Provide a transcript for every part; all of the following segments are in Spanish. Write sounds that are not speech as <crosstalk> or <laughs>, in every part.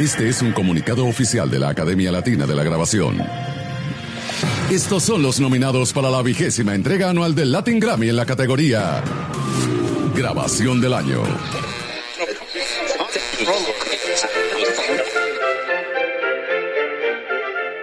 Este es un comunicado oficial de la Academia Latina de la Grabación. Estos son los nominados para la vigésima entrega anual del Latin Grammy en la categoría Grabación del Año.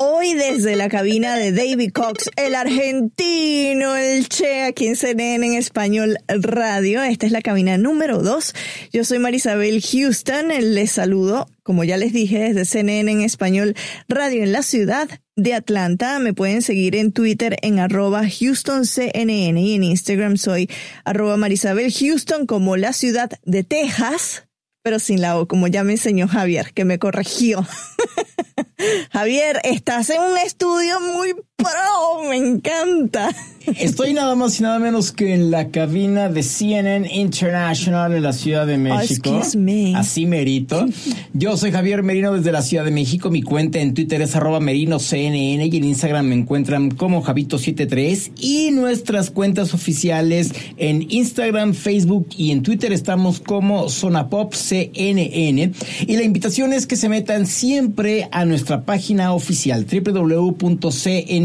Hoy desde la cabina de David Cox, el argentino, el Che, aquí en CNN en Español Radio. Esta es la cabina número 2. Yo soy Marisabel Houston. Les saludo, como ya les dije, desde CNN en Español Radio en la ciudad de Atlanta. Me pueden seguir en Twitter en arroba HoustonCNN y en Instagram soy arroba Marisabel Houston como la ciudad de Texas pero sin la O, como ya me enseñó Javier, que me corrigió. <laughs> Javier, estás en un estudio muy pro, me encanta. Estoy nada más y nada menos que en la cabina de CNN International en la Ciudad de México. excuse me. Así merito. Yo soy Javier Merino desde la Ciudad de México. Mi cuenta en Twitter es arroba merinoCNN y en Instagram me encuentran como Javito73 y nuestras cuentas oficiales en Instagram, Facebook y en Twitter estamos como Zona Pop CNN. Y la invitación es que se metan siempre a nuestra página oficial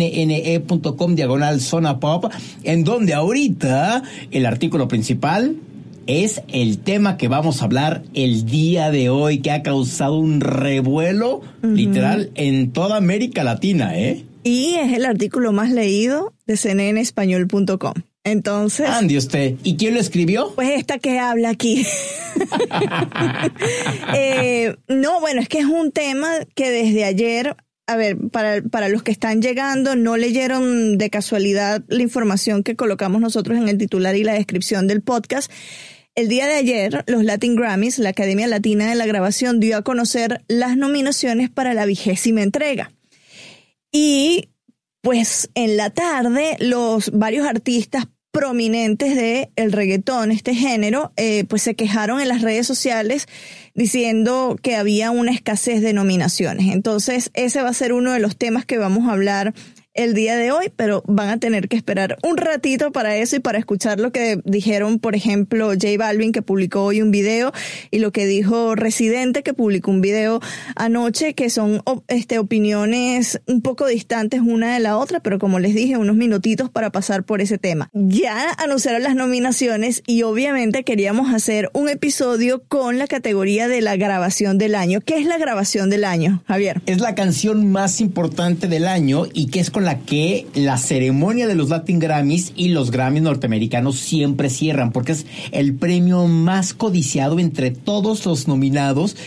www.cnne.com diagonal Zona Pop, en donde ahorita el artículo principal es el tema que vamos a hablar el día de hoy, que ha causado un revuelo literal en toda América Latina, ¿eh? Y es el artículo más leído de cnnespañol.com. Entonces, Ande usted. ¿Y quién lo escribió? pues esta que habla aquí. <laughs> <laughs> Eh, no, bueno, es que es un tema que desde ayer, a ver, para, para los que están llegando, no leyeron de casualidad la información que colocamos nosotros en el titular y la descripción del podcast. El día de ayer, los Latin Grammys, la Academia Latina de la Grabación, dio a conocer las nominaciones para la vigésima entrega. Y pues en la tarde, los varios artistas prominentes de el reggaetón, este género, eh, pues se quejaron en las redes sociales diciendo que había una escasez de nominaciones. Entonces, ese va a ser uno de los temas que vamos a hablar el día de hoy, pero van a tener que esperar un ratito para eso y para escuchar lo que dijeron, por ejemplo, J Balvin, que publicó hoy un video, y lo que dijo Residente, que publicó un video anoche, que son este, opiniones un poco distantes una de la otra, pero como les dije, unos minutitos para pasar por ese tema. Ya anunciaron las nominaciones y obviamente queríamos hacer un episodio con la categoría de la grabación del año. ¿Qué es la grabación del año, Javier? Es la canción más importante del año y que es con la que la ceremonia de los Latin Grammys y los Grammys norteamericanos siempre cierran, porque es el premio más codiciado entre todos los nominados.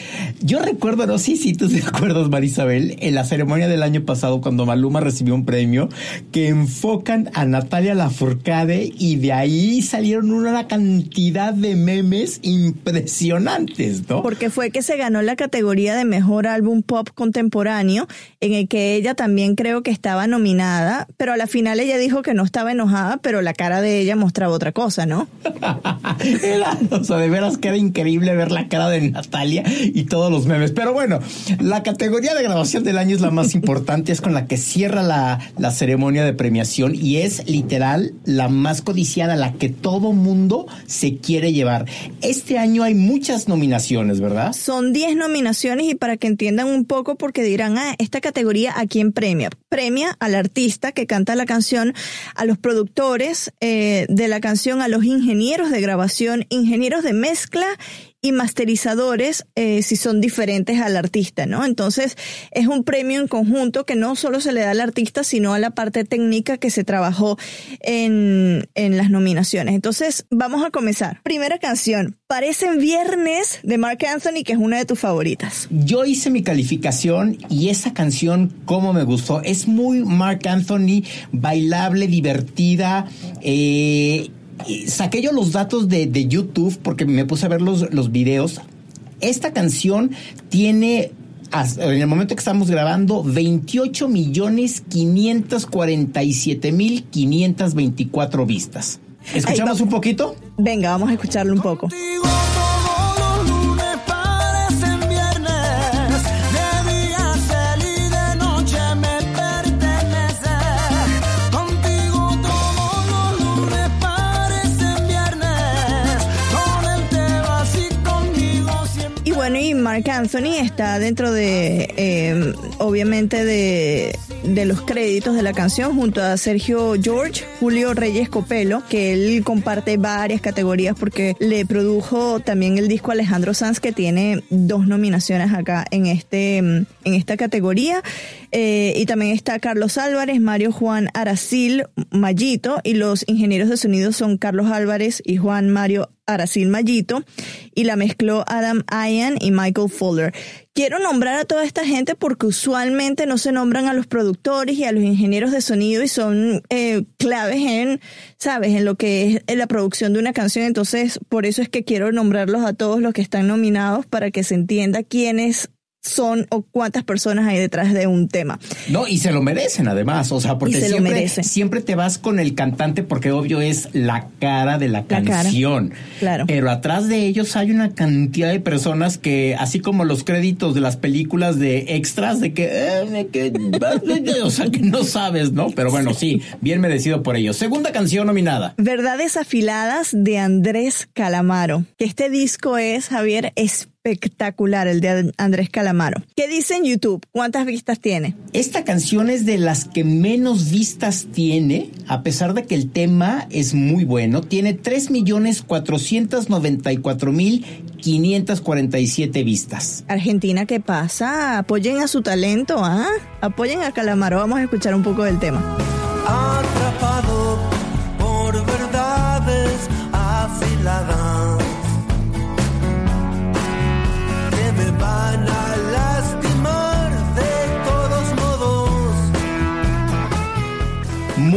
Yo recuerdo, no sé si tú te <laughs> acuerdas, Marisabel, en la ceremonia del año pasado cuando Maluma recibió un premio, que enfocan a Natalia Lafourcade y de ahí salieron una cantidad de memes impresionantes, ¿no? Porque fue que se ganó la categoría de mejor álbum pop contemporáneo, en el que ella también creo que estaba nominada nominada, pero a la final ella dijo que no estaba enojada, pero la cara de ella mostraba otra cosa, ¿no? <laughs> o sea, de veras queda increíble ver la cara de Natalia y todos los memes. Pero bueno, la categoría de grabación del año es la más importante, es con la que cierra la, la ceremonia de premiación y es literal la más codiciada, la que todo mundo se quiere llevar. Este año hay muchas nominaciones, ¿verdad? Son 10 nominaciones y para que entiendan un poco, porque dirán, ah, esta categoría a quién premia. Premia al artista que canta la canción, a los productores eh, de la canción, a los ingenieros de grabación, ingenieros de mezcla y masterizadores eh, si son diferentes al artista, ¿no? Entonces es un premio en conjunto que no solo se le da al artista, sino a la parte técnica que se trabajó en, en las nominaciones. Entonces vamos a comenzar. Primera canción, Parecen Viernes de Mark Anthony, que es una de tus favoritas. Yo hice mi calificación y esa canción, como me gustó, es muy Mark Anthony, bailable, divertida. Eh, saqué yo los datos de, de, YouTube porque me puse a ver los, los videos. Esta canción tiene en el momento que estamos grabando, 28 millones 547 mil 524 vistas. ¿Escuchamos un poquito? Venga, vamos a escucharlo un poco. Mark Anthony está dentro de, eh, obviamente, de, los créditos de la canción junto a Sergio George, Julio Reyes Copelo, que él comparte varias categorías porque le produjo también el disco Alejandro Sanz, que tiene dos nominaciones acá en, este, en esta categoría. Eh, y también está Carlos Álvarez, Mario Juan Aracil Mayito, y los ingenieros de sonido son Carlos Álvarez y Juan Mario Aracil Mayito, y la mezcló Adam Ian y Michael Fuller. Quiero nombrar a toda esta gente porque usualmente no se nombran a los productores y a los ingenieros de sonido y son eh, claves en, sabes, en lo que es la producción de una canción. Entonces, por eso es que quiero nombrarlos a todos los que están nominados para que se entienda quiénes son o cuántas personas hay detrás de un tema. No, y se lo merecen además, o sea, porque siempre, siempre te vas con el cantante porque obvio es la cara de la, canción. Claro. Pero atrás de ellos hay una cantidad de personas que, así como los créditos de las películas de extras, de que, eh, <laughs> o sea, que no sabes, ¿no? Pero bueno, sí, bien merecido por ellos. Segunda canción nominada. Verdades afiladas de Andrés Calamaro. Este disco es, Javier, es espectacular el de Andrés Calamaro. ¿Qué dice en YouTube? ¿Cuántas vistas tiene? Esta canción es de las que menos vistas tiene, a pesar de que el tema es muy bueno. Tiene 3.494.547 vistas. Argentina, ¿qué pasa? Apoyen a su talento, ¿ah? Apoyen a Calamaro. Vamos a escuchar un poco del tema. Atrapado por verdades afiladas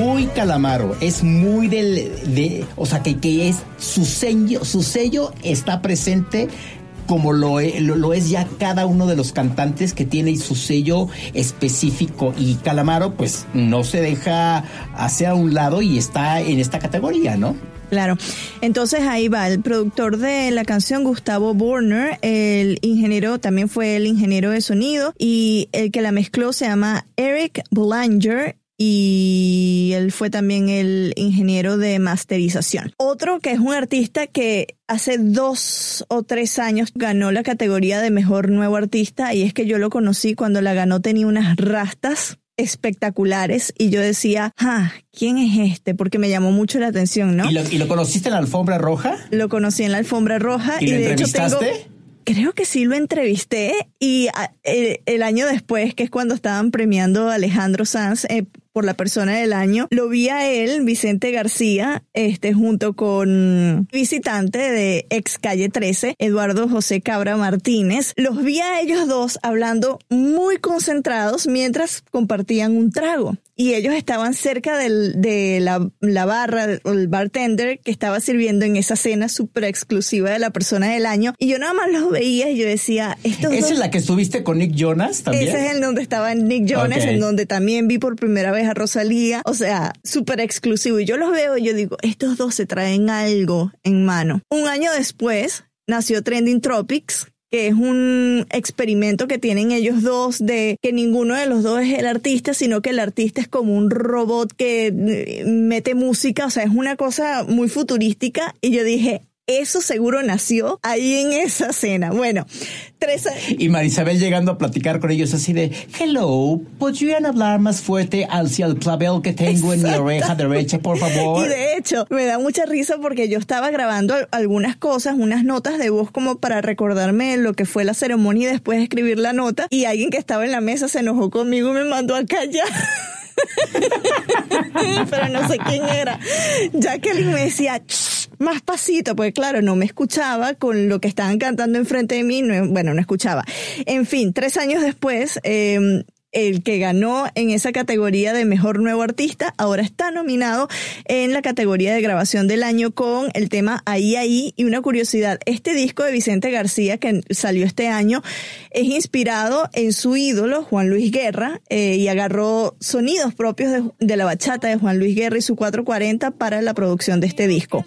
muy calamaro, es muy del, de, o sea, que, que es su sello, su sello está presente como lo, lo, es ya cada uno de los cantantes que tiene su sello específico y Calamaro pues no se deja hacia un lado y está en esta categoría, ¿no? Claro. Entonces ahí va el productor de la canción, Gustavo Borner, el ingeniero, también fue el ingeniero de sonido y el que la mezcló se llama Eric Belanger y él fue también el ingeniero de masterización. Otro que es un artista que hace dos o tres años ganó la categoría de mejor nuevo artista y es que yo lo conocí cuando la ganó tenía unas rastas espectaculares y yo decía, ah, ¿quién es este? Porque me llamó mucho la atención, ¿no? ¿Y lo, conociste en la alfombra roja? Lo conocí en la alfombra roja y, de hecho tengo creo que sí lo entrevisté y ah, el, año después, que es cuando estaban premiando a Alejandro Sanz eh, por la persona del año, lo vi a él, Vicente García, este, junto con visitante de ex calle 13, Eduardo José Cabra Martínez. Los vi a ellos dos hablando muy concentrados mientras compartían un trago y ellos estaban cerca del, de la, la barra, el bartender que estaba sirviendo en esa cena súper exclusiva de la persona del año. Y yo nada más los veía y yo decía, esto ¿Esa es la que estuviste con Nick Jonas también? Esa es en donde estaba Nick Jonas, en donde también vi por primera vez a Rosalía. O sea, súper exclusivo. Y yo los veo y yo digo, estos dos se traen algo en mano. Un año después nació Trending Tropics, que es un experimento que tienen ellos dos de que ninguno de los dos es el artista, sino que el artista es como un robot que eh, mete música, o sea, es una cosa muy futurística. Y yo dije, eso seguro nació ahí en esa cena. Bueno, tres. Y Marisabel llegando a platicar con ellos así de, hello, ¿podrían hablar más fuerte hacia el clavel que tengo en mi oreja derecha, por favor? <laughs> Y de hecho, me da mucha risa porque yo estaba grabando algunas cosas, unas notas de voz como para recordarme lo que fue la ceremonia y después escribir la nota. Y alguien que estaba en la mesa se enojó conmigo y me mandó a callar. <laughs> Pero no sé quién era. Jacqueline me decía, más pasito, porque claro, no me escuchaba con lo que estaban cantando enfrente de mí, no, bueno, no escuchaba. En fin, tres años después, em, el que ganó en esa categoría de mejor nuevo artista, ahora está nominado en la categoría de grabación del año con el tema Ahí Ahí. Y una curiosidad, este disco de Vicente García que salió este año es inspirado en su ídolo Juan Luis Guerra eh, y agarró sonidos propios de la bachata de Juan Luis Guerra y su 440 para la producción de este disco.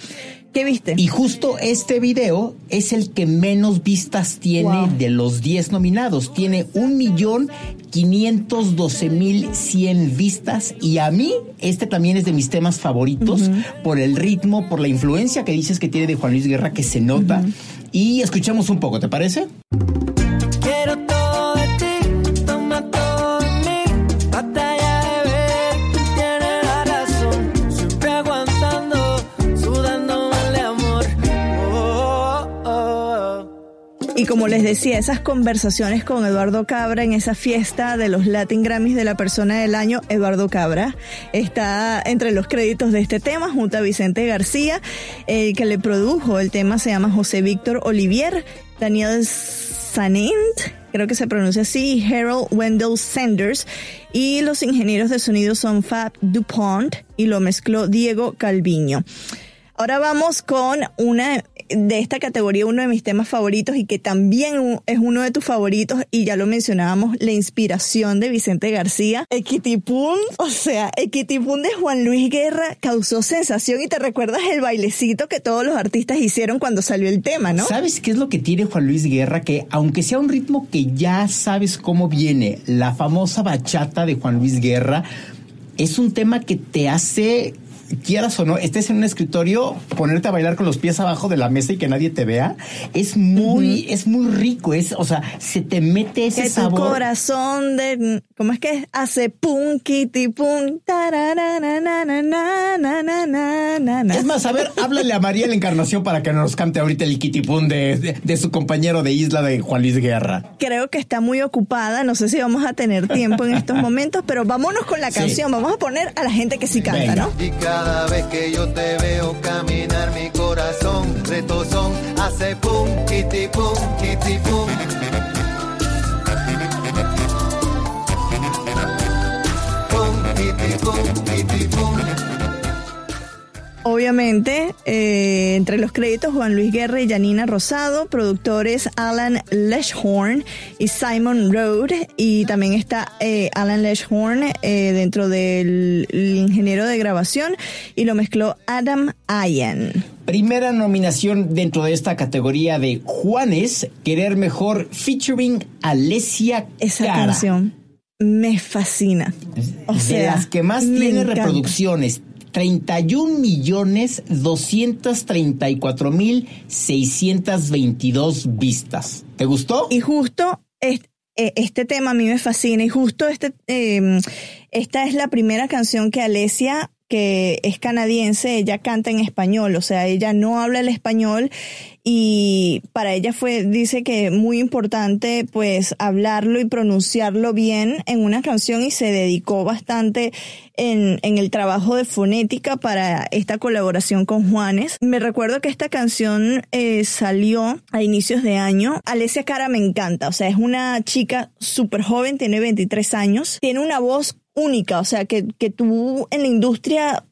¿Qué viste? Y justo este video es el que menos vistas tiene de los 10 nominados. Tiene un millón 512.100 vistas y a mí este también es de mis temas favoritos por el ritmo, por la influencia que dices que tiene de Juan Luis Guerra que se nota y escuchamos un poco, ¿te parece? como les decía, esas conversaciones con Eduardo Cabra en esa fiesta de los Latin Grammys de la persona del año, Eduardo Cabra, está entre los créditos de este tema junto a Vicente García, el que le produjo el tema se llama José Víctor Olivier, Daniel Sanint, creo que se pronuncia así, Harold Wendell Sanders, y los ingenieros de sonido son Fab DuPont y lo mezcló Diego Calviño. Ahora vamos con una de esta categoría uno de mis temas favoritos y que también es uno de tus favoritos y ya lo mencionábamos, la inspiración de Vicente García. Equitipun, o sea, Equitipun de Juan Luis Guerra causó sensación y te recuerdas el bailecito que todos los artistas hicieron cuando salió el tema, ¿no? ¿Sabes qué es lo que tiene Juan Luis Guerra? Que aunque sea un ritmo que ya sabes cómo viene, la famosa bachata de Juan Luis Guerra, es un tema que te hace quieras o no, estés en un escritorio, ponerte a bailar con los pies abajo de la mesa y que nadie te vea, es muy, es muy rico, es, o sea, se te mete ese que sabor. Tu corazón de, ¿cómo es que hace pum, kitty, Es más, a ver, háblale a María la Encarnación para que nos cante ahorita el kitty pum de, de, su compañero de isla de Juan Luis Guerra. Creo que está muy ocupada, no sé si vamos a tener tiempo en estos momentos, pero vámonos con la canción, vamos a poner a la gente que sí canta, ¿no? Cada vez que yo te veo caminar, mi corazón retozón hace pum, kiti pum, pum. Pum, Obviamente, eh, entre los créditos Juan Luis Guerra y Janina Rosado, productores Alan Leshorn y Simon Road, y también está eh, Alan Leshorn eh, dentro del el ingeniero de grabación y lo mezcló Adam Ayen. Primera nominación dentro de esta categoría de Juanes, Querer Mejor, featuring Alessia Esa Cara. canción me fascina. O de sea, las que más tiene encanta. reproducciones. 31 millones 234 mil 622 vistas. ¿Te gustó? Y justo eh, este tema a mí me fascina y justo este eh, esta es la primera canción que Alesia que es canadiense, ella canta en español, o sea, ella no habla el español y para ella fue, dice que muy importante pues hablarlo y pronunciarlo bien en una canción y se dedicó bastante en, en el trabajo de fonética para esta colaboración con Juanes. Me recuerdo que esta canción eh, salió a inicios de año. Alesia Cara me encanta, o sea, es una chica súper joven, tiene 23 años, tiene una voz única, o sea, que, que tú en la industria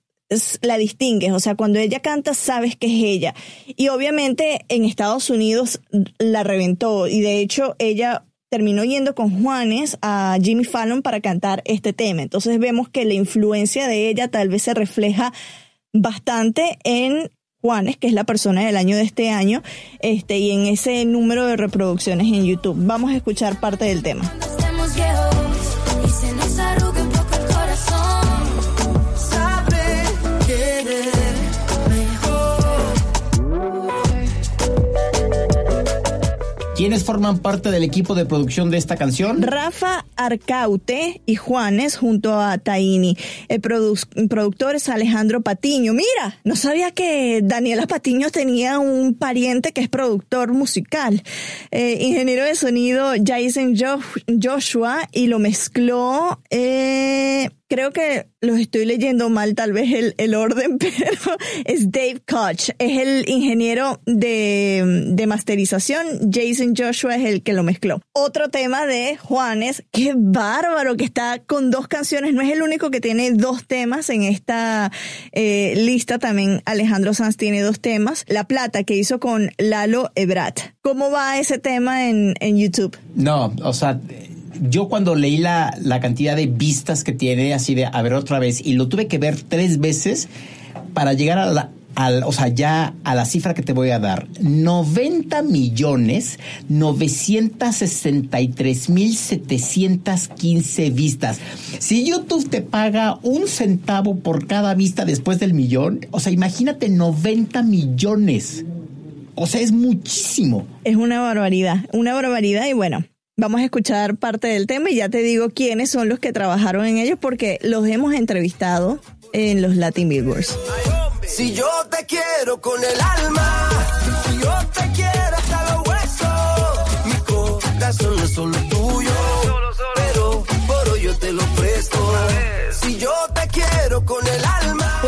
la distingues, o sea, cuando ella canta sabes que es ella. Y obviamente en Estados Unidos la reventó y de hecho ella terminó yendo con Juanes a Jimmy Fallon para cantar este tema. Entonces vemos que la influencia de ella tal vez se refleja bastante en Juanes, que es la persona del año de este año, este, y en ese número de reproducciones en YouTube. Vamos a escuchar parte del tema. Estemos ¿Quiénes forman parte del equipo de producción de esta canción? Rafa Arcaute y Juanes junto a Taini. El produ- productor es Alejandro Patiño. Mira, no sabía que Daniela Patiño tenía un pariente que es productor musical. Eh, ingeniero de sonido Jason Jo- Joshua y lo mezcló. eh, creo que los estoy leyendo mal, tal vez el, el orden, <laughs> pero es Dave Koch. Es el ingeniero de, de masterización. Jason Joshua es el que lo mezcló. Otro tema de Juanes. Qué bárbaro que está con dos canciones. No es el único que tiene dos temas en esta eh, lista. También Alejandro Sanz tiene dos temas. La Plata que hizo con Lalo Ebrat. ¿Cómo va ese tema en, en YouTube? No, o sea, yo cuando leí la, la cantidad de vistas que tiene, así de a ver otra vez, y lo tuve que ver tres veces para llegar a la. al- o sea, ya a la cifra que te voy a dar, 90 millones 963 mil 715 vistas. Si YouTube te paga un centavo por cada vista después del millón, o sea, imagínate 90 millones. O sea, es muchísimo. Es una barbaridad, una barbaridad y bueno. Vamos a escuchar parte del tema y ya te digo quiénes son los que trabajaron en ellos porque los hemos entrevistado en los Latin Billboards. Si yo te quiero con el alma, si yo te quiero hasta los huesos, mi corazón solo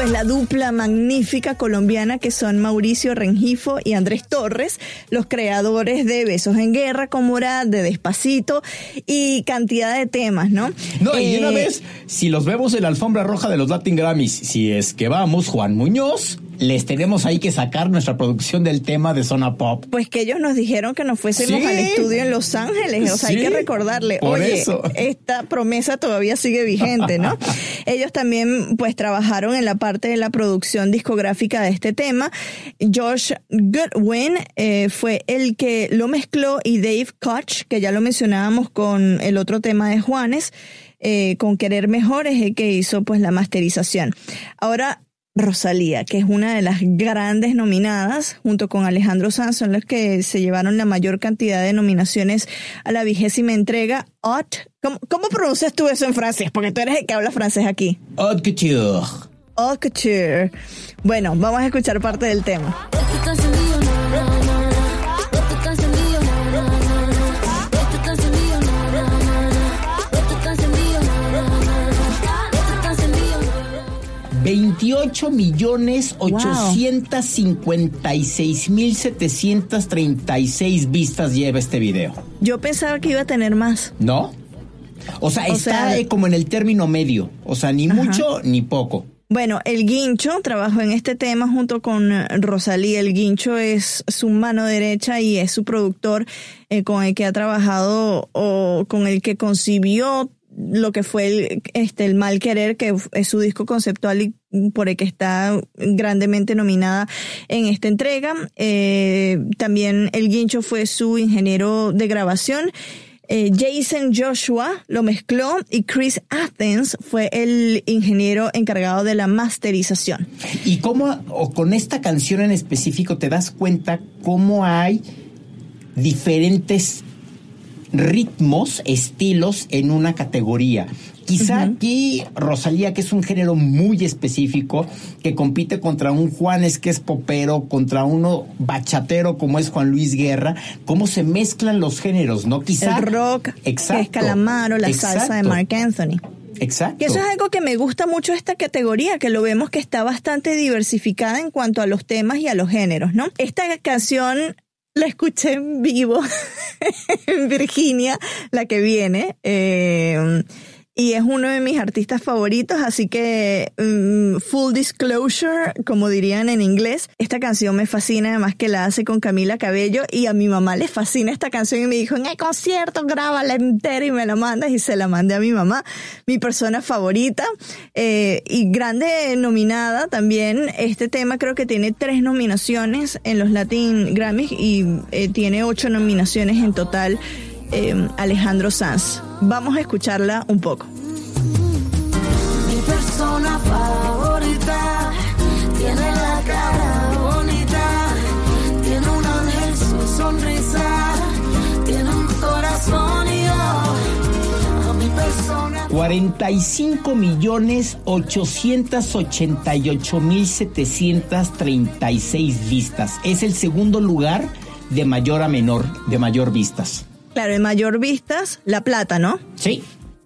Pues la dupla magnífica colombiana que son Mauricio Rengifo y Andrés Torres, los creadores de Besos en Guerra, Comorad, de Despacito y cantidad de temas, ¿no? No, y una Eh, vez, si los vemos en la alfombra roja de los Latin Grammys, si es que vamos, Juan Muñoz, les tenemos ahí que sacar nuestra producción del tema de Zona Pop. Pues que ellos nos dijeron que nos fuésemos Sí. al estudio en Los Ángeles, o sea, hay que recordarle, por oye, eso. esta promesa todavía sigue vigente, ¿no? <laughs> ellos también pues trabajaron en la parte de la producción discográfica de este tema. Josh Goodwin eh, fue el que lo mezcló y Dave Koch, que ya lo mencionábamos con el otro tema de Juanes, eh, con Querer Mejor, es el que hizo pues la masterización. Ahora, Rosalía, que es una de las grandes nominadas, junto con Alejandro Sanz, son los que se llevaron la mayor cantidad de nominaciones a la vigésima entrega. Haute. ¿Cómo, cómo pronuncias tú eso en francés? Porque tú eres el que habla francés aquí. Haute couture. Haute couture. Bueno, vamos a escuchar parte del tema. 28 millones 856 mil 736 vistas lleva este video. Yo pensaba que iba a tener más. ¿No? O sea, O está sea- eh, como en el término medio. O sea, ni Ajá. mucho ni poco. Bueno, el Guincho trabajó en este tema junto con eh, Rosalía. El Guincho es su mano derecha y es su productor eh, con el que ha trabajado o con el que concibió lo que fue el, este, el Mal Querer, que es su disco conceptual y por el que está grandemente nominada en esta entrega. Eh, también el Guincho fue su ingeniero de grabación. Eh, Jason Joshua lo mezcló y Chris Athens fue el ingeniero encargado de la masterización. ¿Y cómo, o con esta canción en específico, te das cuenta cómo hay diferentes ritmos, estilos en una categoría? Quizá aquí Rosalía, que es un género muy específico, que compite contra un Juanes que es popero, contra uno bachatero como es Juan Luis Guerra, cómo se mezclan los géneros, ¿no? Quizá. el rock, Exacto. que es Calamaro, la salsa de. Mark Anthony. Exacto. Que eso es algo que me gusta mucho esta categoría, que lo vemos que está bastante diversificada en cuanto a los temas y a los géneros, ¿no? Esta canción la escuché en vivo <laughs> en Virginia, la que viene. eh, y es uno de mis artistas favoritos, así que mm, full disclosure, como dirían en inglés, esta canción me fascina, además que la hace con Camila Cabello y a mi mamá le fascina esta canción y me dijo, en el concierto grábala entera y me la mandas y se la mandé a mi mamá, mi persona favorita eh, y grande nominada también. Este tema creo que tiene tres nominaciones en los Latin Grammys y eh, tiene ocho nominaciones en total. Eh, Alejandro Sanz. Vamos a escucharla un poco. Mi persona favorita tiene la cara bonita, tiene un ángel su sonrisa, tiene un corazón y yo a mi persona 45 millones 888 mil 736 vistas. Es el segundo lugar de mayor a menor, de mayor vistas. Claro, en mayor vistas, La Plata, ¿no? Sí.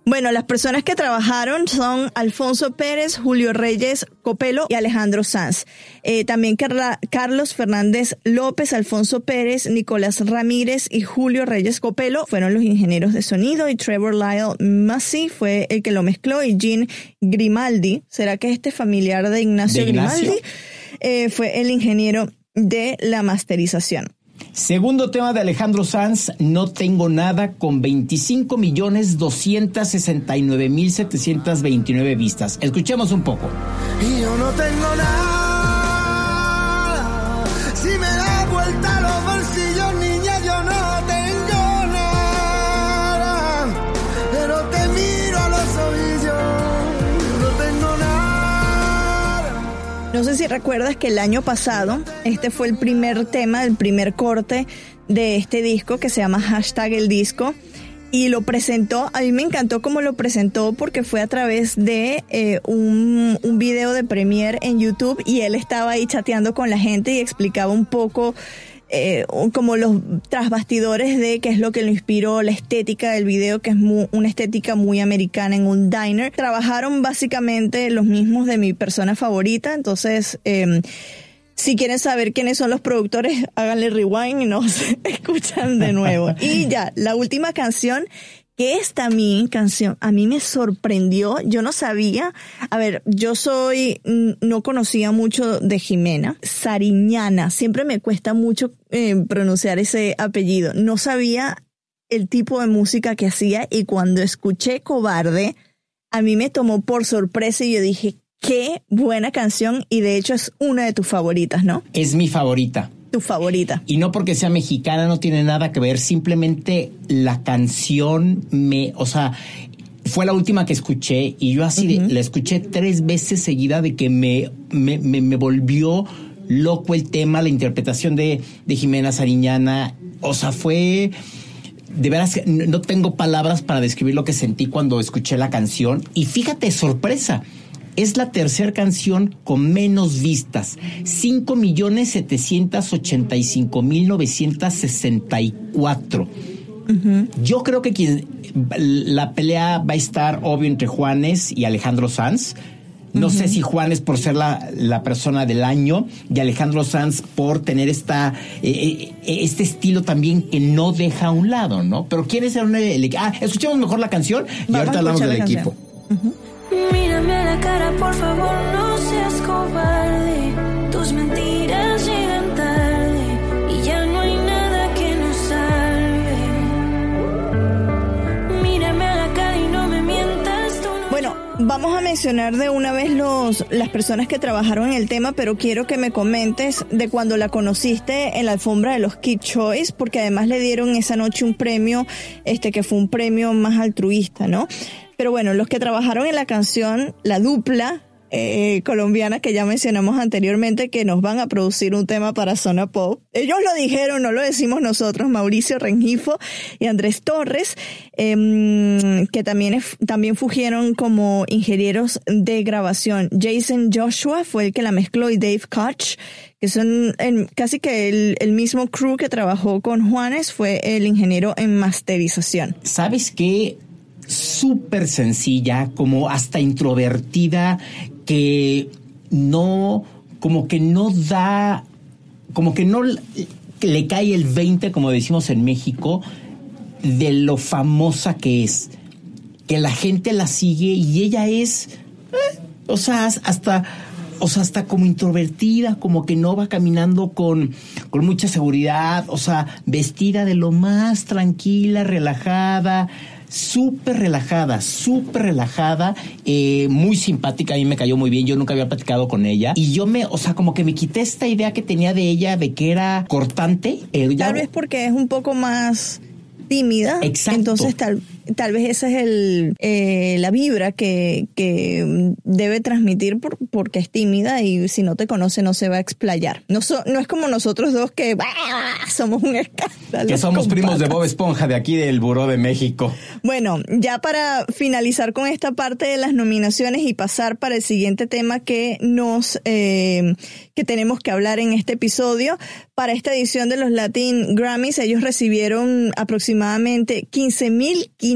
Bueno, las personas que trabajaron son Alfonso Pérez, Julio Reyes Copelo y Alejandro Sanz. Eh, también Carla- Carlos Fernández López, Alfonso Pérez, Nicolás Ramírez y Julio Reyes Copelo fueron los ingenieros de sonido y Trevor Lyle Massey fue el que lo mezcló y Jean Grimaldi, ¿será que este familiar de Ignacio, ¿De Ignacio? Grimaldi? Eh, fue el ingeniero de la masterización. Segundo tema de Alejandro Sanz, No tengo nada, con 25 millones 269 mil 729 vistas. Escuchemos un poco. Y yo no tengo nada. Sé si recuerdas que el año pasado este fue el primer tema, el primer corte de este disco que se llama hashtag el disco y lo presentó, a mí me encantó cómo lo presentó porque fue a través de eh, un, un video de Premiere en YouTube y él estaba ahí chateando con la gente y explicaba un poco eh, como los trasbastidores de qué es lo que lo inspiró, la estética del video, que es una estética muy americana en un diner. Trabajaron básicamente los mismos de mi persona favorita, entonces... eh, si quieren saber quiénes son los productores, háganle rewind y nos <laughs> escuchan de nuevo. Y ya, la última canción, que esta mí, canción, a mí me sorprendió. Yo no sabía. A ver, yo soy, mm, no conocía mucho de Jimena. Sariñana. Siempre me cuesta mucho eh, pronunciar ese apellido. No sabía el tipo de música que hacía y cuando escuché Cobarde, a mí me tomó por sorpresa y yo dije, qué buena canción y de hecho es una de tus favoritas, ¿no? Es mi favorita. Tu favorita. Y no porque sea mexicana, no tiene nada que ver, simplemente la canción me, o sea, fue la última que escuché y yo así de- la escuché tres veces seguida de que me, me, me- me volvió loco el tema, la interpretación de, de Jimena Sariñana, o sea, fue... De veras, no tengo palabras para describir lo que sentí cuando escuché la canción. Y fíjate, sorpresa, es la tercera canción con menos vistas. 5 millones 785 mil 964. Yo creo que quien la pelea va a estar obvio entre Juanes y Alejandro Sanz. No sé si Juanes por ser la, la persona del año y Alejandro Sanz por tener esta eh, eh, este estilo también que no deja a un lado, ¿no? Pero quiere ser un el, ah, escuchemos mejor la canción y ahorita hablamos del equipo. Mírame a la cara, por favor, no seas cobarde. Tus mentiras vamos a mencionar de una vez los, las personas que trabajaron en el tema, pero quiero que me comentes de cuando la conociste en la alfombra de los Kid Choice, porque además le dieron esa noche un premio, este que fue un premio más altruista, ¿no? Pero bueno, los que trabajaron en la canción, la dupla eh, colombiana que ya mencionamos anteriormente, que nos van a producir un tema para Zona Pop. Ellos lo dijeron, no lo decimos nosotros, Mauricio Rengifo y Andrés Torres, em, que también, también fugieron como ingenieros de grabación. Jason Joshua fue el que la mezcló y Dave Koch, que son el- casi que el, el mismo crew que trabajó con Juanes, fue el ingeniero en masterización. ¿Sabes qué? Súper sencilla, como hasta introvertida, que no, como que no da, como que no le- cae el 20, como decimos en México, de lo famosa que es. que la gente la sigue y ella es, eh, o sea, hasta, o sea, hasta como introvertida, como que no va caminando con, con mucha seguridad, o sea, vestida de lo más tranquila, relajada, súper relajada, súper relajada, eh, muy simpática, a mí me cayó muy bien, yo nunca había platicado con ella y yo me, o sea, como que me quité esta idea que tenía de ella de que era cortante. eh, ya- Tal vez porque es un poco más tímida. Exacto. Entonces tal, tal vez esa es el, eh, la vibra que, que debe transmitir por- porque es tímida y si no te conoce no se va a explayar. No, so- no es como nosotros dos que somos un escándalo. que somos <laughs> primos de. Bob Esponja de aquí del Buró de México. Bueno, ya para finalizar con esta parte de las nominaciones y pasar para el siguiente tema que nos eh, que tenemos que hablar en este episodio, para esta edición de los Latin Grammys ellos recibieron aproximadamente 15.500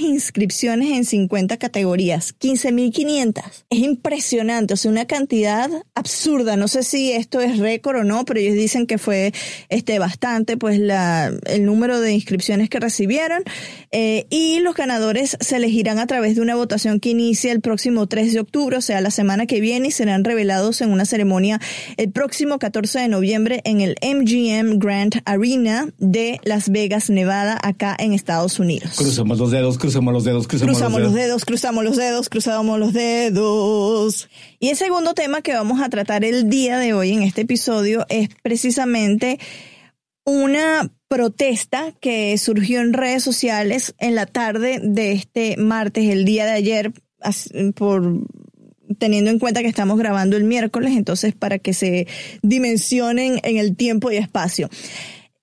inscripciones en 50 categorías. 15.500. Es impresionante, o sea, una cantidad absurda. No sé si esto es récord o no, pero ellos dicen que fue este bastante, pues la el número de inscripciones que recibieron eh, y los ganadores se elegirán a través de una votación que inicia el próximo 3 de octubre, o sea, la semana que viene, y serán revelados en una ceremonia el próximo 14 de noviembre en el MGM Grand Arena de Las Vegas, Nevada, acá en Estados Unidos. Crucemos los dedos, crucemos los dedos, Cruzamos los los dedos. dedos, cruzamos los dedos, cruzamos los dedos. Y el segundo tema que vamos a tratar el día de hoy en este episodio es precisamente una protesta que surgió en redes sociales en la tarde de este martes, el día de ayer, por teniendo en cuenta que estamos grabando el miércoles, entonces para que se dimensionen en el tiempo y espacio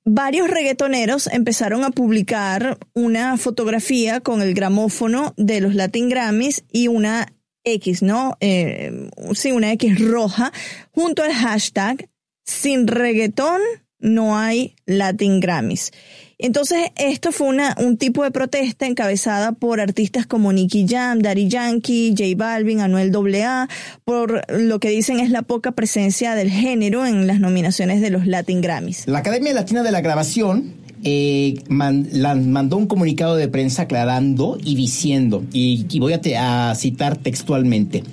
varios reggaetoneros empezaron a publicar una fotografía con el gramófono de los Latin Grammys y una X, ¿no? Eh, sí, una X roja, junto al hashtag sin reggaetón no hay Latin Grammys. Entonces, esto fue una, un tipo de protesta encabezada por artistas como Nicky Jam, Daddy Yankee, J Balvin, Anuel AA, por lo que dicen es la poca presencia del género en las nominaciones de los Latin Grammys. La Academia Latina de la Grabación eh, mandó un comunicado de prensa aclarando y diciendo, y, y voy a, te- a citar textualmente.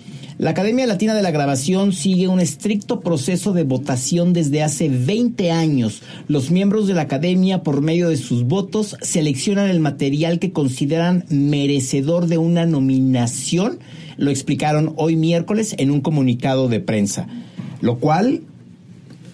La Academia Latina de la Grabación sigue un estricto proceso de votación desde hace 20 años. Los miembros de la Academia, por medio de sus votos, seleccionan el material que consideran merecedor de una nominación. Lo explicaron hoy miércoles en un comunicado de prensa. Lo cual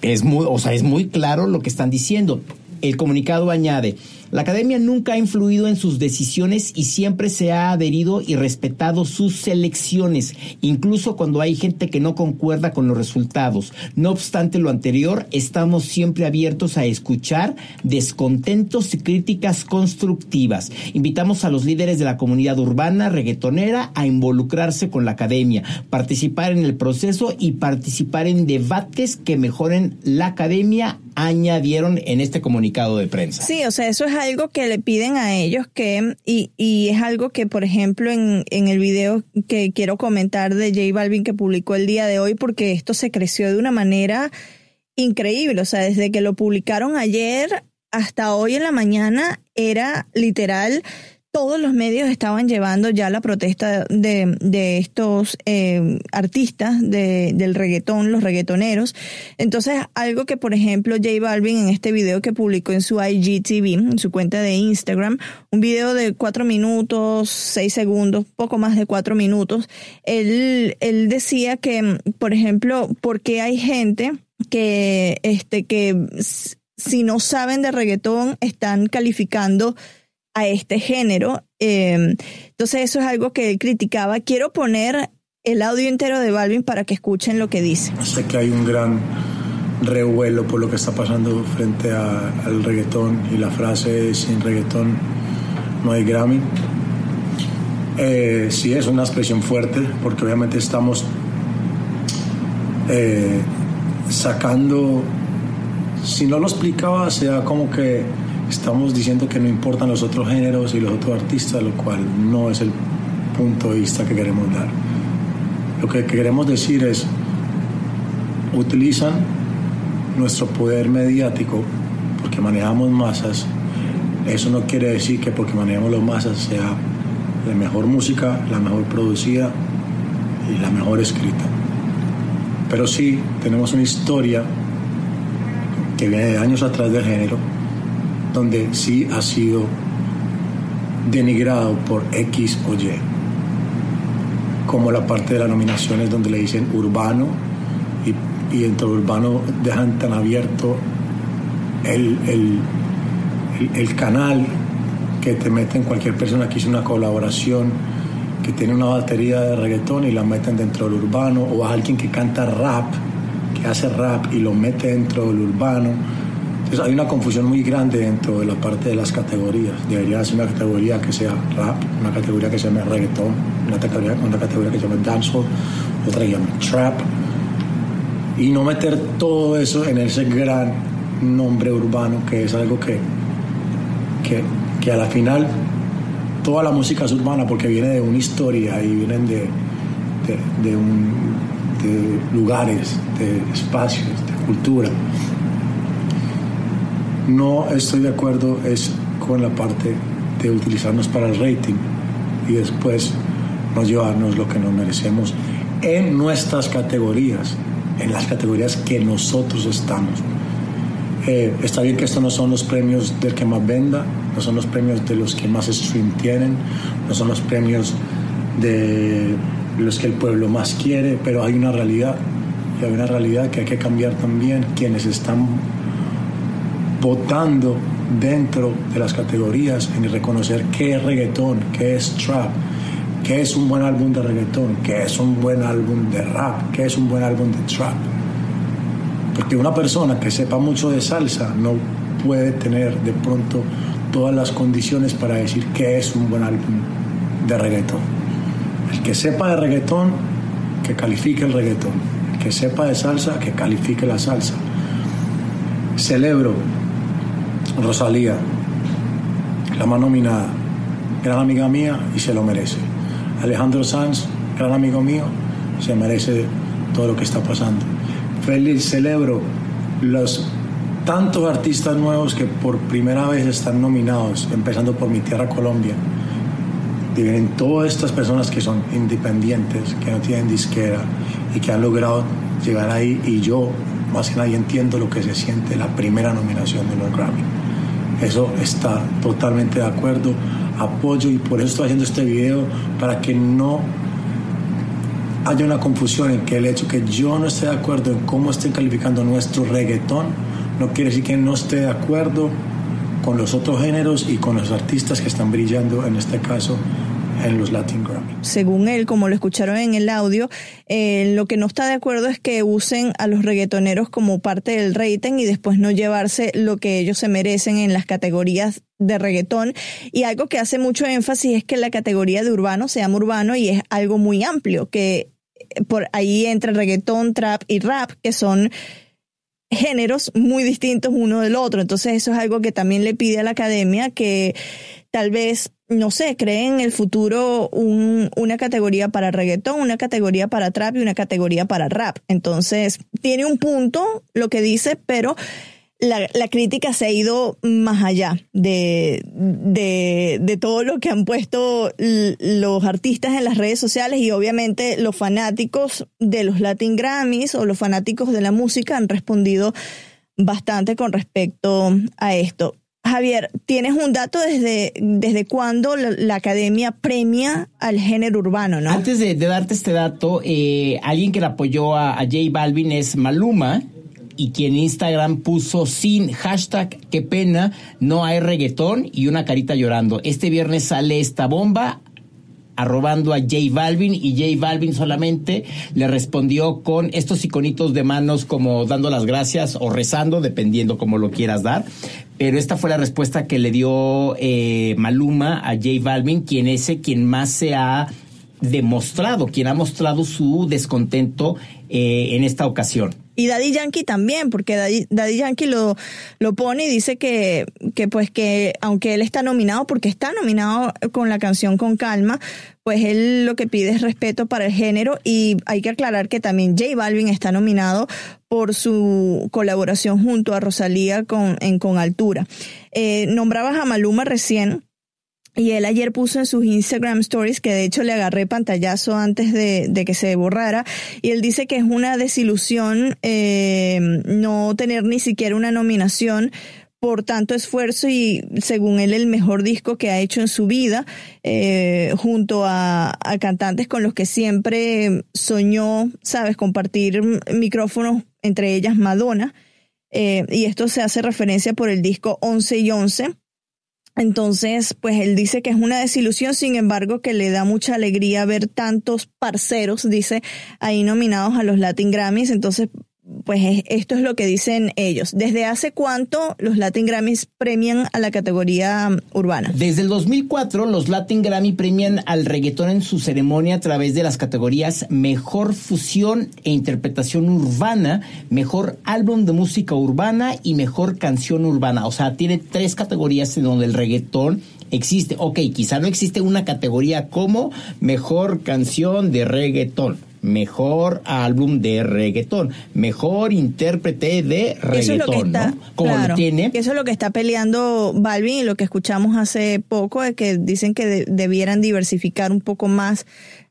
es muy, o sea, es muy claro lo que están diciendo. El comunicado añade, la academia nunca ha influido en sus decisiones y siempre se ha adherido y respetado sus selecciones, incluso cuando hay gente que no concuerda con los resultados. No obstante lo anterior, estamos siempre abiertos a escuchar descontentos y críticas constructivas. Invitamos a los líderes de la comunidad urbana reggaetonera a involucrarse con la academia, participar en el proceso y participar en debates que mejoren la academia, añadieron en este comunicado de prensa. Sí, o sea, eso es algo que le piden a ellos que, y, y es algo que, por ejemplo, en, en el video que quiero comentar de J Balvin que publicó el día de hoy, porque esto se creció de una manera increíble, o sea, desde que lo publicaron ayer hasta hoy en la mañana era literal todos los medios estaban llevando ya la protesta de, estos eh, artistas de, del reggaetón, los reggaetoneros. Entonces, algo que, por ejemplo, J Balvin en este video que publicó en su IGTV, en su cuenta de Instagram, un video de cuatro minutos, seis segundos, poco más de cuatro minutos, él, él decía que, por ejemplo, porque hay gente que, este, que si no saben de reggaetón están calificando a este género. Eh, entonces eso es algo que él criticaba. Quiero poner el audio entero de Balvin para que escuchen lo que dice. Sé que hay un gran revuelo por lo que está pasando frente a- al reggaetón y la frase sin reggaetón no hay Grammy. Eh, sí, es una expresión fuerte porque obviamente estamos eh, sacando, si no lo explicaba, sea como que estamos diciendo que no importan los otros géneros y los otros artistas, lo cual no es el punto de vista que queremos dar. Lo que queremos decir es, utilizan nuestro poder mediático porque manejamos masas. Eso no quiere decir que porque manejamos las masas sea la mejor música, la mejor producida y la mejor escrita. Pero sí, tenemos una historia que viene de años atrás del género, donde sí ha sido denigrado por X o Y. Como la parte de las nominaciones donde le dicen urbano y, dentro de urbano dejan tan abierto el, el- el- el canal que te meten cualquier persona que hizo una colaboración que tiene una batería de reggaetón y la meten dentro del urbano o a alguien que canta rap que hace rap y lo mete dentro del urbano hay una confusión muy grande dentro de la parte de las categorías debería ser una categoría que sea rap una categoría que se llame reggaetón una categoría, una categoría que se llame dancehall otra que se llame trap y no meter todo eso en ese gran nombre urbano que es algo que, que, que a la final toda la música es urbana porque viene de una historia y vienen de, de, de lugares, de espacios, de cultura. No estoy de acuerdo es con la parte de utilizarnos para el rating y después no llevarnos lo que nos merecemos en nuestras categorías, en las categorías que nosotros estamos. Eh, está bien que estos no son los premios del que más venda, no son los premios de los que más stream tienen, no son los premios de los que el pueblo más quiere, pero hay una realidad, y hay una realidad que hay que cambiar también quienes están votando dentro de las categorías en reconocer qué es reggaetón, qué es trap, qué es un buen álbum de reggaetón, qué es un buen álbum de rap, qué es un buen álbum de trap. Porque una persona que sepa mucho de salsa no puede tener de pronto todas las condiciones para decir qué es un buen álbum de reggaetón. El que sepa de reggaetón, que califique el reggaetón. El que sepa de salsa, que califique la salsa. Celebro Rosalía, la más nominada, gran amiga mía y se lo merece. Alejandro Sanz, gran amigo mío, se merece todo lo que está pasando. Feliz celebro los tantos artistas nuevos que por primera vez están nominados, empezando por mi tierra Colombia. Y vienen todas estas personas que son independientes, que no tienen disquera y que han logrado llegar ahí. Y yo, más que nadie, entiendo lo que se siente la primera nominación de los Grammy. Eso está totalmente de acuerdo, apoyo y por eso estoy haciendo este video para que no haya una confusión en que el hecho que yo no esté de acuerdo en cómo estén calificando nuestro reggaetón no quiere decir que no esté de acuerdo con los otros géneros y con los artistas que están brillando en este caso en los Latin Grammy. según él, como lo escucharon en el audio, eh, lo que no está de acuerdo es que usen a los reggaetoneros como parte del rating y después no llevarse lo que ellos se merecen en las categorías de reggaetón. Y algo que hace mucho énfasis es que la categoría de urbano se llama urbano y es algo muy amplio, que por ahí entra reggaetón, trap y rap, que son géneros muy distintos uno del otro. Entonces eso es algo que también le pide a la academia que tal vez, no sé, cree en el futuro un- una categoría para reggaetón, una categoría para trap y una categoría para rap. Entonces tiene un punto lo que dice, pero la, la crítica se ha ido más allá de, de, de todo lo que han puesto los artistas en las redes sociales y obviamente los fanáticos de los Latin Grammys o los fanáticos de la música han respondido bastante con respecto a esto. Javier, ¿tienes un dato desde, desde cuándo la, academia premia al género urbano, no? Antes de, darte este dato, eh, alguien que le apoyó a, a J Balvin es Maluma y quien en Instagram puso sin hashtag qué pena, no hay reggaetón y una carita llorando. Este viernes sale esta bomba arrobando a J Balvin y J Balvin solamente le respondió con estos iconitos de manos como dando las gracias o rezando, dependiendo cómo lo quieras dar. Pero esta fue la respuesta que le dio eh, Maluma a J Balvin, quien es el quien más se ha demostrado, quien ha mostrado su descontento eh, en esta ocasión. Y Daddy Yankee también, porque Daddy, Daddy Yankee lo, lo pone y dice que, que pues que aunque él está nominado, porque está nominado con la canción Con Calma, pues él lo que pide es respeto para el género y hay que aclarar que también J Balvin está nominado por su colaboración junto a Rosalía con, en Con Altura. Eh, nombrabas a Maluma recién. Y él ayer puso en sus Instagram stories, que de hecho le agarré pantallazo antes de, que se borrara, y él dice que es una desilusión eh, no tener ni siquiera una nominación por tanto esfuerzo y según él el mejor disco que ha hecho en su vida, eh, junto a, a cantantes con los que siempre soñó, sabes, compartir micrófonos, entre ellas Madonna. Eh, y esto se hace referencia por el disco 11 y 11. Entonces, pues él dice que es una desilusión, sin embargo, que le da mucha alegría ver tantos parceros, dice, ahí nominados a los Latin Grammys. Entonces, pues es- esto es lo que dicen ellos. ¿Desde hace cuánto los Latin Grammys premian a la categoría um, urbana? Desde el 2004, los Latin Grammy premian al reggaetón en su ceremonia a través de las categorías Mejor Fusión e Interpretación Urbana, Mejor Álbum de Música Urbana y Mejor Canción Urbana. O sea, tiene tres categorías en donde el reggaetón existe. Ok, quizá no existe una categoría como Mejor Canción de Reggaetón. Mejor álbum de reggaetón, mejor intérprete de reggaetón, es está, ¿no? Como claro, lo tiene eso es lo que está peleando Balvin y lo que escuchamos hace poco, es que dicen que de- debieran diversificar un poco más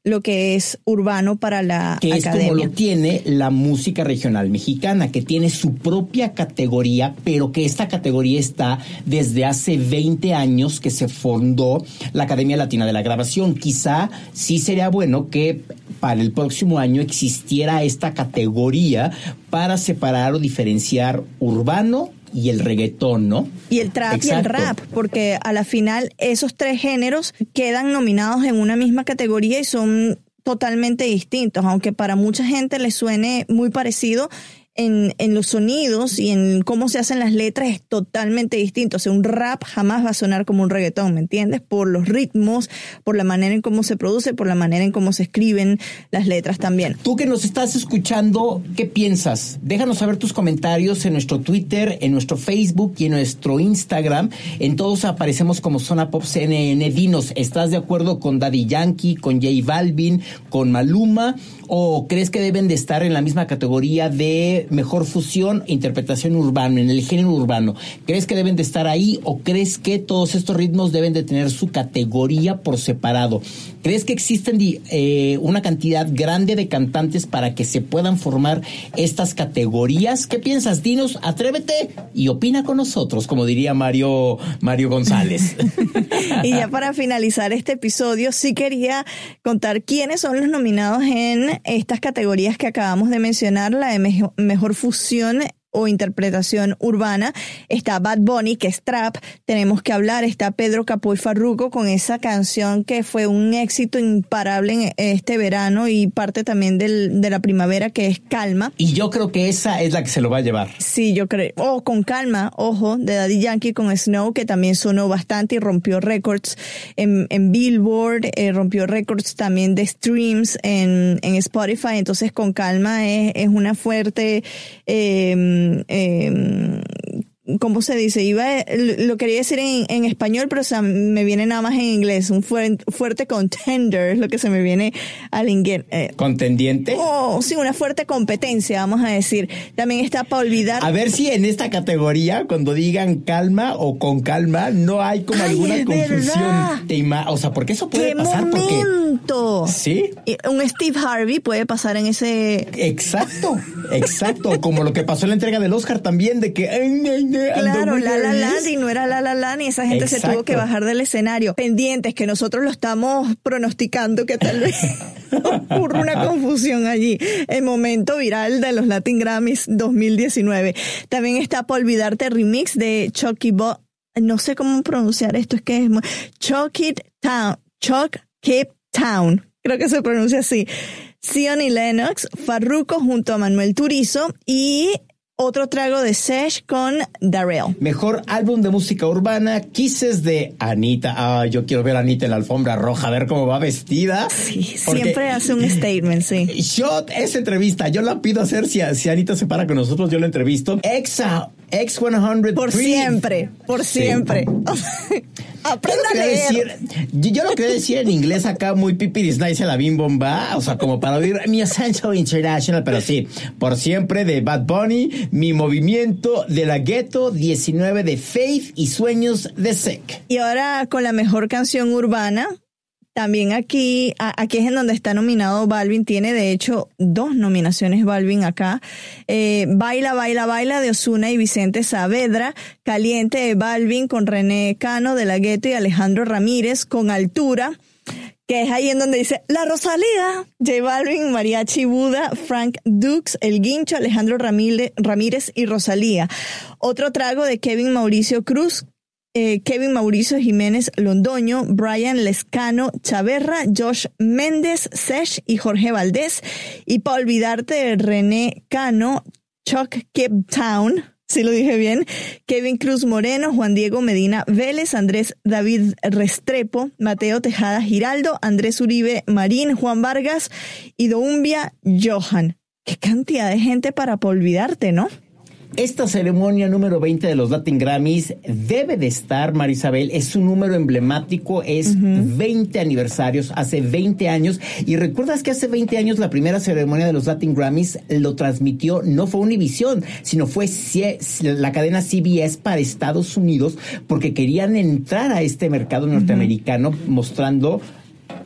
lo que es urbano para la que es como lo tiene la música regional mexicana, que tiene su propia categoría, pero que esta categoría está desde hace 20 años que se fundó la Academia Latina de la Grabación. Quizá sí sería bueno que para el próximo año existiera esta categoría para separar o diferenciar urbano y el reggaetón, ¿no? Y el trap y el rap, porque a la final esos tres géneros quedan nominados en una misma categoría y son totalmente distintos, aunque para mucha gente les suene muy parecido. En, en los sonidos y en cómo se hacen las letras es totalmente distinto. O sea, un rap jamás va a sonar como un reggaetón, ¿me entiendes? Por los ritmos, por la manera en cómo se produce, por la manera en cómo se escriben las letras también. Tú que nos estás escuchando, ¿qué piensas? Déjanos saber tus comentarios en nuestro Twitter, en nuestro Facebook y en nuestro Instagram. En todos aparecemos como Zona Pop CNN. Dinos, ¿estás de acuerdo con Daddy Yankee, con J Balvin, con Maluma? ¿O crees que deben de estar en la misma categoría de mejor fusión e interpretación urbana, en el género urbano? ¿Crees que deben de estar ahí o crees que todos estos ritmos deben de tener su categoría por separado? ¿Crees que existen eh, una cantidad grande de cantantes para que se puedan formar estas categorías? ¿Qué piensas? Dinos, atrévete y opina con nosotros, como diría Mario, Mario González. <laughs> Y ya para finalizar este episodio, sí quería contar quiénes son los nominados en estas categorías que acabamos de mencionar, la de mejo- mejor fusión o interpretación urbana. Está Bad Bunny, que es trap, tenemos que hablar. Está Pedro Capó y Farruko con esa canción que fue un éxito imparable en este verano y parte también del- de la primavera, que es Calma. y yo creo que esa es la que se lo va a llevar. Sí, yo creo. Oh, con calma, ojo, de Daddy Yankee con Snow, que también sonó bastante y rompió récords en, en Billboard, eh, rompió récords también de streams en, en Spotify. Entonces, con calma es, es una fuerte. Eh, eh, ¿Cómo se dice? Iba, lo quería decir en, en español, pero o sea, me viene nada más en inglés. Un fuerte, fuerte contender es lo que se me viene al inglés. Eh, ¿Contendiente? Oh, sí, una fuerte competencia, vamos a decir. También está para olvidar. A ver si en esta categoría, cuando digan calma o con calma, no hay como Ay, alguna confusión. O sea, porque eso puede ¡Qué pasar porque. momento! Sí. Y Un Steve Harvey puede pasar en ese. Exacto, exacto. Como lo que pasó en la entrega del Oscar también, de que. ay, ay, Claro, La La. Land y no era La La Land y esa gente se tuvo que bajar del escenario. Pendientes que nosotros lo estamos pronosticando que tal vez <laughs> ocurra una confusión allí. El momento viral de los Latin Grammys 2019. También está por olvidarte remix de Chucky Bo. No sé cómo pronunciar esto, es que es muy... Chuck It Town. Chuck It Town. Creo que se pronuncia así. Sion y Lennox, Farruko junto a Manuel Turizo y otro trago de Sesh con Darrell. Mejor álbum de música urbana, Kisses de Anita. Ah, yo quiero ver a Anita en la alfombra roja, a ver cómo va vestida. Sí, Porque- siempre hace un statement, sí. <laughs> Shot, esa entrevista, yo la pido hacer si, si Anita se para con nosotros, yo la entrevisto. Exa, X100. Por siempre, por Sí. siempre. <laughs> Aprenda yo, a leer. decir, yo, yo lo quería decir en inglés acá muy pipiris nice la bim bomba, o sea, como para oír mi acento international, pero sí, por siempre de Bad Bunny, mi movimiento de la ghetto, 19 de Faith y Sueños de Sec. Y ahora con la mejor canción urbana, también aquí, aquí es en donde está nominado Balvin, tiene de hecho dos nominaciones Balvin acá. Eh, baila, baila, baila de Osuna y Vicente Saavedra, Caliente de Balvin con René Cano de la Gueto y Alejandro Ramírez con Altura. Que es ahí en donde dice La Rosalía, J Balvin, Mariachi Buda, Frank Dukes, El Guincho, Alejandro Ramírez y Rosalía. Otro trago de Kevin Mauricio Cruz, eh, Kevin Mauricio Jiménez Londoño, Brian Lescano Chaverra, Josh Méndez Sesh y Jorge Valdés. Y para olvidarte René Cano, Chuck Cape Town, si lo dije bien, Kevin Cruz Moreno, Juan Diego Medina Vélez, Andrés David Restrepo, Mateo Tejada Giraldo, Andrés Uribe Marín, Juan Vargas y Doumbia Johan. Qué cantidad de gente para pa' olvidarte, ¿no? Esta ceremonia número 20 de los Latin Grammys debe de estar, Marisabel, es un número emblemático, es 20 aniversarios, hace 20 años. Y recuerdas que hace 20 años la primera ceremonia de los Latin Grammys lo transmitió, no fue Univision, sino fue C- la cadena CBS para Estados Unidos, porque querían entrar a este mercado norteamericano mostrando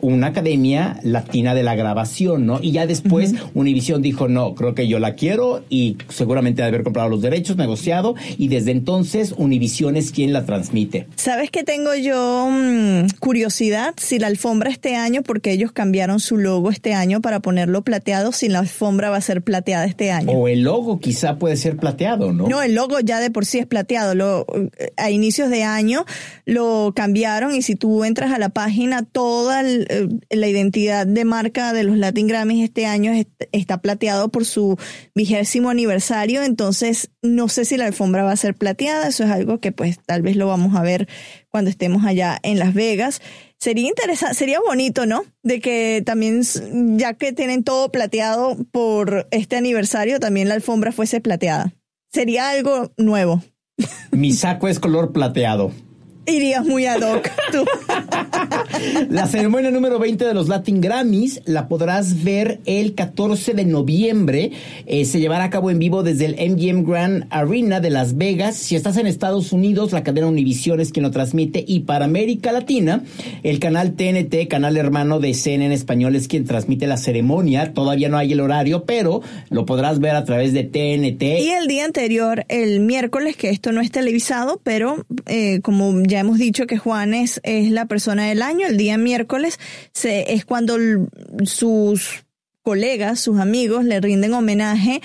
una academia latina de la grabación, ¿no? Y ya después Univision dijo, no, creo que yo la quiero y seguramente de haber comprado los derechos, negociado, y desde entonces Univision es quien la transmite. ¿Sabes que tengo yo mm, curiosidad si la alfombra este año, porque ellos cambiaron su logo este año para ponerlo plateado, si la alfombra va a ser plateada este año? O el logo quizá puede ser plateado, ¿no? No, el logo ya de por sí es plateado. Lo, a inicios de año lo cambiaron y si tú entras a la página, toda el- eh, la identidad de marca de los Latin Grammys este año es- está plateado por su vigésimo aniversario. Entonces, no sé si la alfombra va a ser plateada. Eso es algo que pues tal vez lo vamos a ver cuando estemos allá en Las Vegas. Sería interesante, sería bonito, ¿no? De que también, ya que tienen todo plateado por este aniversario, también la alfombra fuese plateada. Sería algo nuevo. Mi saco es color plateado. Irías muy ad hoc, tú. <laughs> La ceremonia número 20 de los Latin Grammys la podrás ver el 14 de noviembre. Eh, se llevará a cabo en vivo desde el MGM Grand Arena de Las Vegas. Si estás en Estados Unidos, la cadena Univision es quien lo transmite. Y para América Latina, el canal TNT, canal hermano de CNN en español, es quien transmite la ceremonia. Todavía no hay el horario, pero lo podrás ver a través de TNT. Y el día anterior, el miércoles, que esto no es televisado, pero eh, como ya hemos dicho que Juan es, la persona del año, el día miércoles se, es cuando sus colegas, sus amigos le rinden homenaje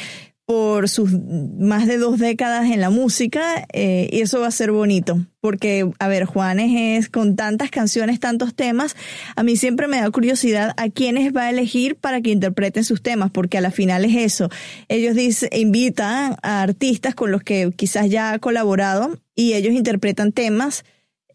por sus más de dos décadas en la música eh, y eso va a ser bonito porque a ver Juanes es con tantas canciones tantos temas a mí siempre me da curiosidad a quiénes va a elegir para que interpreten sus temas porque a la final es eso. Ellos dicen invitan a artistas con los que quizás ya ha colaborado y ellos interpretan temas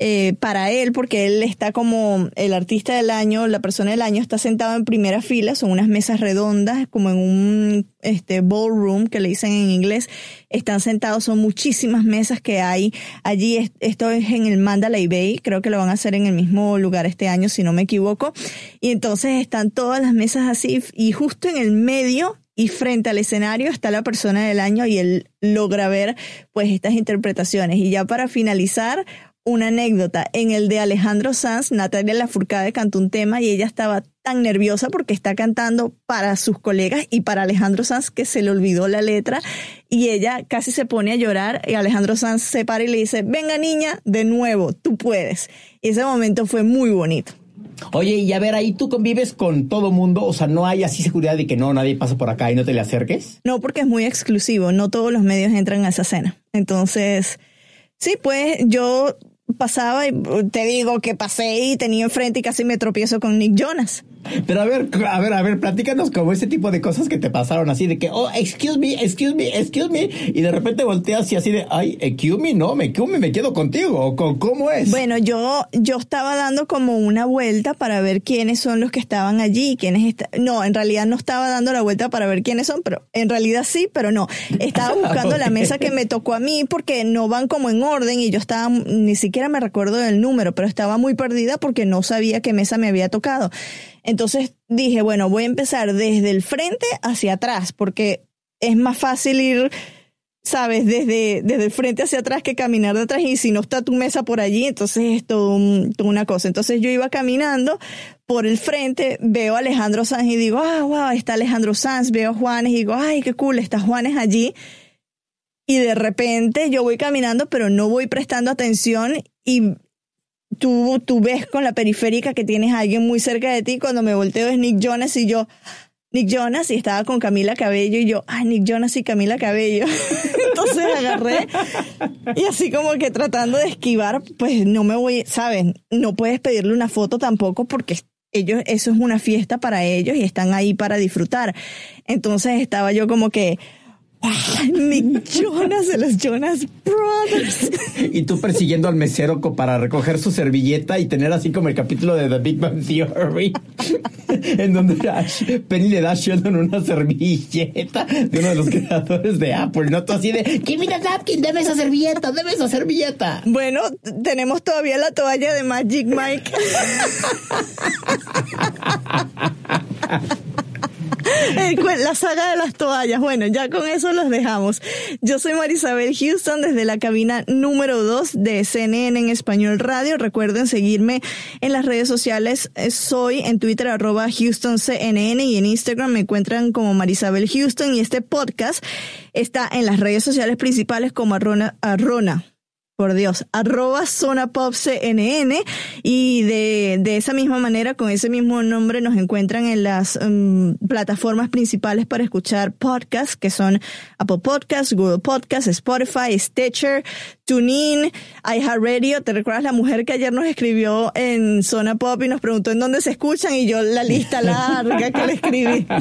eh, para él, porque él está como el artista del año, la persona del año, está sentado en primera fila, son unas mesas redondas, como en un este, ballroom, que le dicen en inglés, están sentados, son muchísimas mesas que hay allí, es- esto es en el Mandalay Bay, creo que lo van a hacer en el mismo lugar este año, si no me equivoco, y entonces están todas las mesas así, y justo en el medio y frente al escenario está la persona del año y él logra ver pues estas interpretaciones. Y ya para finalizar, una anécdota. En el de Alejandro Sanz, Natalia Lafourcade cantó un tema y ella estaba tan nerviosa porque está cantando para sus colegas y para Alejandro Sanz que se le olvidó la letra y ella casi se pone a llorar y Alejandro Sanz se para y le dice, venga niña, de nuevo, tú puedes. Y ese momento fue muy bonito. Oye, y a ver, ahí tú convives con todo mundo, o sea, no hay así seguridad de que no, nadie pasa por acá y no te le acerques. No, porque es muy exclusivo, no todos los medios entran a esa cena. Entonces, sí, pues yo pasaba y te digo que pasé y tenía enfrente y casi me tropiezo con Nick Jonas. Pero a ver, a ver, a ver, platícanos como ese tipo de cosas que te pasaron así de que, oh, excuse me, excuse me, excuse me, y de repente volteas y así de, ay, excuse me, no, me, excuse me, me quedo contigo, o con- ¿cómo es? Bueno, yo, yo estaba dando como una vuelta para ver quiénes son los que estaban allí, quiénes está- no, en realidad no estaba dando la vuelta para ver quiénes son, pero en realidad sí, pero no. Estaba <laughs> buscando la mesa que me tocó a mí porque no van como en orden y yo estaba, ni siquiera me recuerdo del número, pero estaba muy perdida porque no sabía qué mesa me había tocado. Entonces dije, bueno, voy a empezar desde el frente hacia atrás porque es más fácil ir sabes, desde, desde el frente hacia atrás que caminar de atrás y si no está tu mesa por allí, entonces es todo un- una cosa. Entonces yo iba caminando por el frente, veo a Alejandro Sanz y digo, ah, wow, está Alejandro Sanz, veo a Juanes y digo, ay, qué cool, está Juanes allí. Y de repente yo voy caminando, pero no voy prestando atención y tú, tú ves con la periférica que tienes a alguien muy cerca de ti. Cuando me volteo es Nick Jonas y yo, Nick Jonas, y estaba con Camila Cabello y yo, ay, Nick Jonas y Camila Cabello. <laughs> Entonces agarré y así como que tratando de esquivar, pues no me voy, ¿sabes? No puedes pedirle una foto tampoco porque ellos, eso es una fiesta para ellos y están ahí para disfrutar. Entonces estaba yo como que, "Ah, Nick Jonas de los Jonas Brothers. Y tú persiguiendo al mesero para recoger su servilleta y tener así como el capítulo de The Big Bang Theory, <laughs> en donde Ash- Penny le da a Sheldon una servilleta de uno de los creadores de Apple, ¿no? Tú así de, give me the napkin, deme esa servilleta, deme esa servilleta. Bueno, tenemos todavía la toalla de Magic Mike. <laughs> Cue- La saga de las toallas. Bueno, ya con eso los dejamos. Yo soy Marisabel Houston desde la cabina número 2 de CNN en Español Radio. Recuerden seguirme en las redes sociales. Eh, Soy en Twitter arroba HoustonCNN y en Instagram me encuentran como Marisabel Houston y este podcast está en las redes sociales principales como Arrona, Arrona por Dios, arroba Zona Pop CNN y de, de esa misma manera, con ese mismo nombre, nos encuentran en las mm, plataformas principales para escuchar podcasts, que son Apple Podcasts, Google Podcasts, Spotify, Stitcher, TuneIn, iHeartRadio. ¿Te recuerdas la mujer que ayer nos escribió en Zona Pop y nos preguntó en dónde se escuchan? Y yo la lista larga que le escribí. <laughs>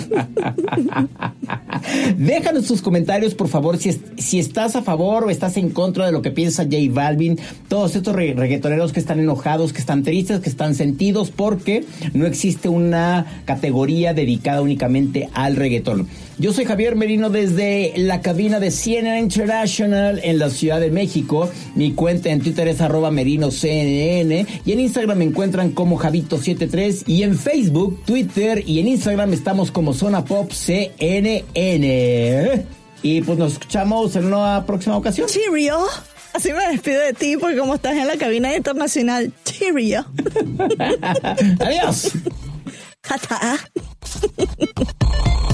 Déjanos tus comentarios, por favor, si, si estás a favor o estás en contra de lo que piensa J Balvin. Todos estos re- reggaetoneros que están enojados, que están tristes, que están sentidos, porque no existe una categoría dedicada únicamente al reggaetón. Yo soy Javier Merino desde la cabina de CNN International en la Ciudad de México. Mi cuenta en Twitter es arroba merinoCNN y en Instagram me encuentran como Javito73 y en Facebook, Twitter y en Instagram estamos como Zona Pop CNN. Y pues nos escuchamos en una próxima ocasión. Cheerio. Así me despido de ti porque como estás en la cabina internacional, cheerio. <laughs> Adiós. <laughs> Jata. <laughs>